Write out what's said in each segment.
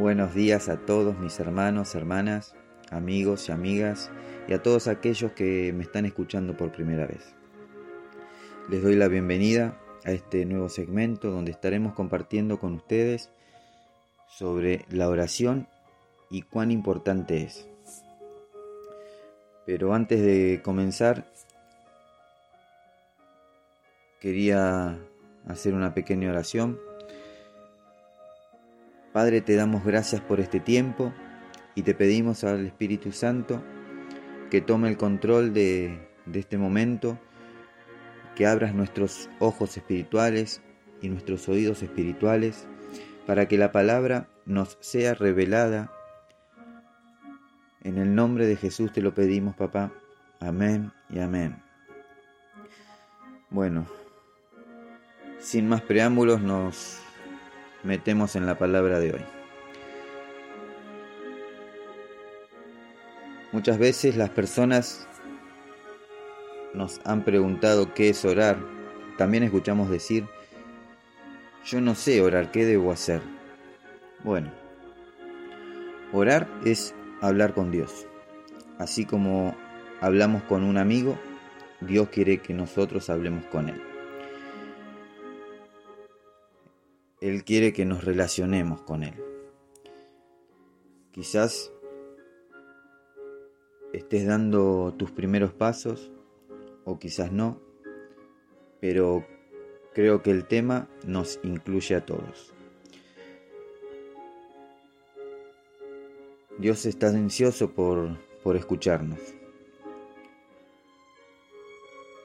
Buenos días a todos mis hermanos, hermanas, amigos y amigas y a todos aquellos que me están escuchando por primera vez. Les doy la bienvenida a este nuevo segmento donde estaremos compartiendo con ustedes sobre la oración y cuán importante es. Pero antes de comenzar, quería hacer una pequeña oración Padre, te damos gracias por este tiempo y te pedimos al Espíritu Santo que tome el control de, este momento, que abras nuestros ojos espirituales y nuestros oídos espirituales para que la palabra nos sea revelada. En el nombre de Jesús te lo pedimos, papá. Amén y amén. Bueno, sin más preámbulos nos metemos en la palabra de hoy. Muchas veces las personas nos han preguntado qué es orar. También escuchamos decir, yo no sé orar, ¿qué debo hacer? Bueno, orar es hablar con Dios. Así como hablamos con un amigo, Dios quiere que nosotros hablemos con Él. Él quiere que nos relacionemos con Él. Quizás estés dando tus primeros pasos o quizás no, pero creo que el tema nos incluye a todos. Dios está ansioso por, por escucharnos.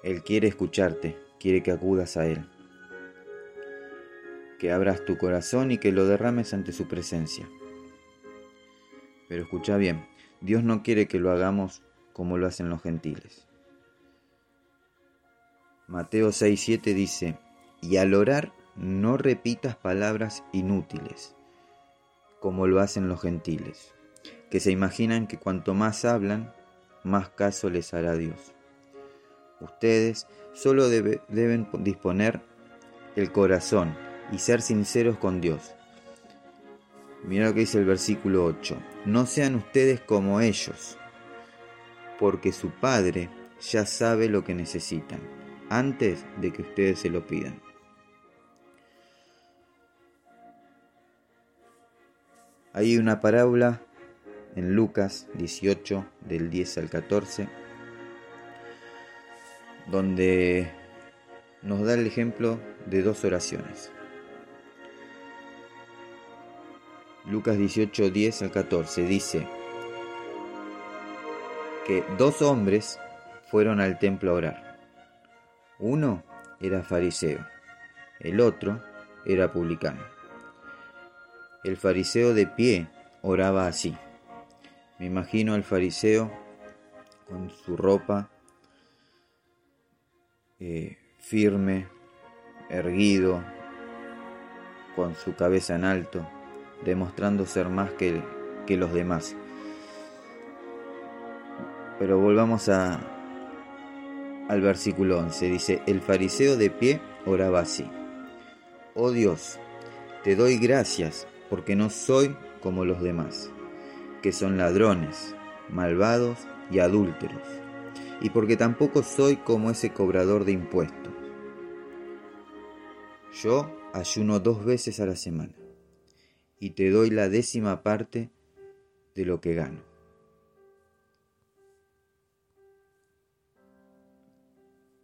Él quiere escucharte, quiere que acudas a Él que abras tu corazón y que lo derrames ante su presencia. Pero escucha bien, Dios no quiere que lo hagamos como lo hacen los gentiles. Mateo 6:7 dice, y al orar no repitas palabras inútiles, como lo hacen los gentiles, que se imaginan que cuanto más hablan, más caso les hará Dios. Ustedes solo deben disponer el corazón y ser sinceros con Dios. Mira lo que dice el versículo 8. No sean ustedes como ellos, porque su Padre ya sabe lo que necesitan, antes de que ustedes se lo pidan. Hay una parábola en Lucas 18, del 10 al 14, donde nos da el ejemplo de dos oraciones. Lucas 18, 10 al 14 dice que dos hombres fueron al templo a orar. Uno era fariseo, el otro era publicano. El fariseo de pie oraba así. Me imagino al fariseo con su ropa eh, firme, erguido, con su cabeza en alto, demostrando ser más que, que los demás. Pero volvamos a, al versículo 11. Dice, el fariseo de pie oraba así. Oh Dios, te doy gracias porque no soy como los demás, que son ladrones, malvados y adúlteros, y porque tampoco soy como ese cobrador de impuestos. Yo ayuno dos veces a la semana y te doy la décima parte de lo que gano.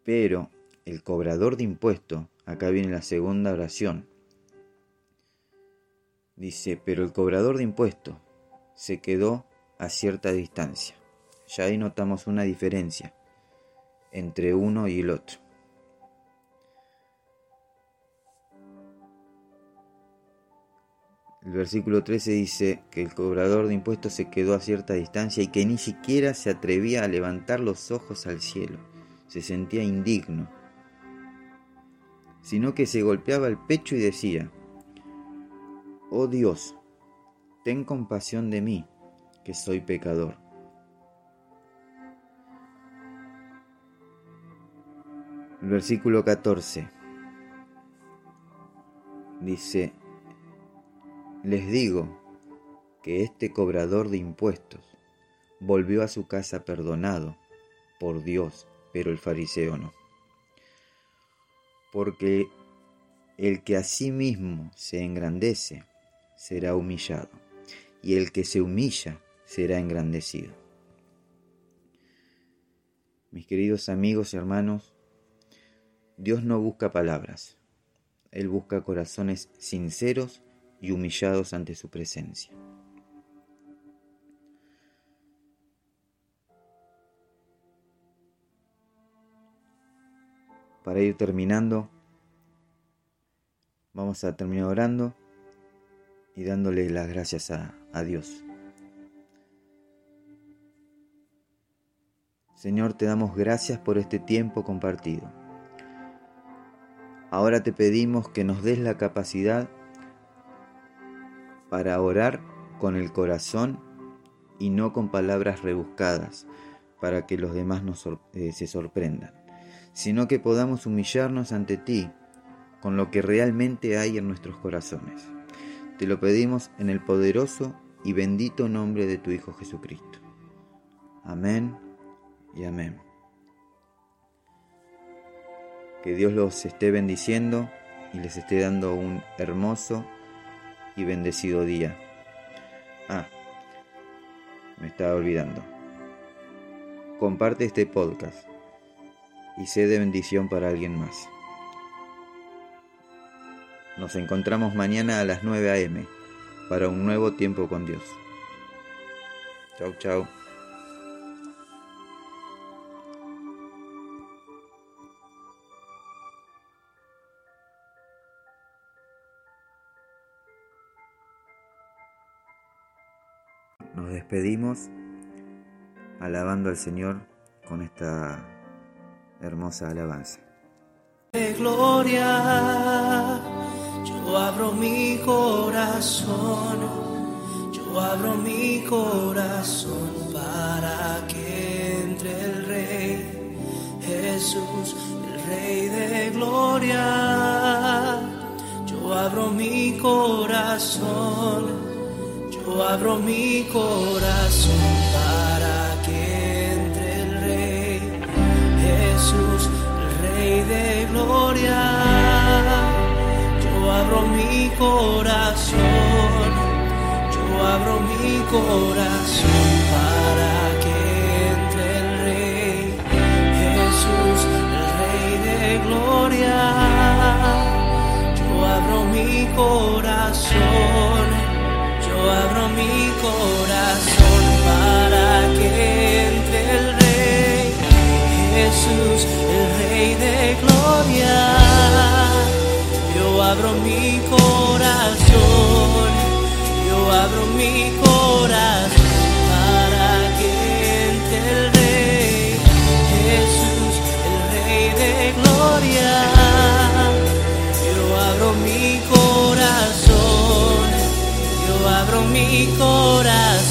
Pero el cobrador de impuestos, acá viene la segunda oración, dice, pero el cobrador de impuestos se quedó a cierta distancia. Ya ahí notamos una diferencia entre uno y el otro. El versículo 13 dice que el cobrador de impuestos se quedó a cierta distancia y que ni siquiera se atrevía a levantar los ojos al cielo. Se sentía indigno, sino que se golpeaba el pecho y decía, Oh Dios, ten compasión de mí, que soy pecador. El versículo 14 dice, les digo que este cobrador de impuestos volvió a su casa perdonado por Dios, pero el fariseo no. Porque el que a sí mismo se engrandece será humillado, y el que se humilla será engrandecido. Mis queridos amigos y hermanos, Dios no busca palabras, Él busca corazones sinceros y humillados ante su presencia. Para ir terminando, vamos a terminar orando y dándole las gracias a, a Dios. Señor, te damos gracias por este tiempo compartido. Ahora te pedimos que nos des la capacidad para orar con el corazón y no con palabras rebuscadas para que los demás nos, eh, se sorprendan, sino que podamos humillarnos ante ti con lo que realmente hay en nuestros corazones. Te lo pedimos en el poderoso y bendito nombre de tu Hijo Jesucristo. Amén y amén. Que Dios los esté bendiciendo y les esté dando un hermoso y bendecido día. Ah, me estaba olvidando. Comparte este podcast y sé de bendición para alguien más. Nos encontramos mañana a las 9 a.m. para un nuevo tiempo con Dios. Chau, chau. Nos despedimos alabando al Señor con esta hermosa alabanza. De gloria, yo abro mi corazón, yo abro mi corazón para que entre el Rey Jesús, el Rey de gloria. Yo abro mi corazón yo abro mi corazón para que entre el Rey Jesús, Rey de gloria. Yo abro mi corazón, yo abro mi corazón para abro mi corazón, yo abro mi corazón para que entre el Rey Jesús, el Rey de gloria. Yo abro mi corazón abro mi corazón.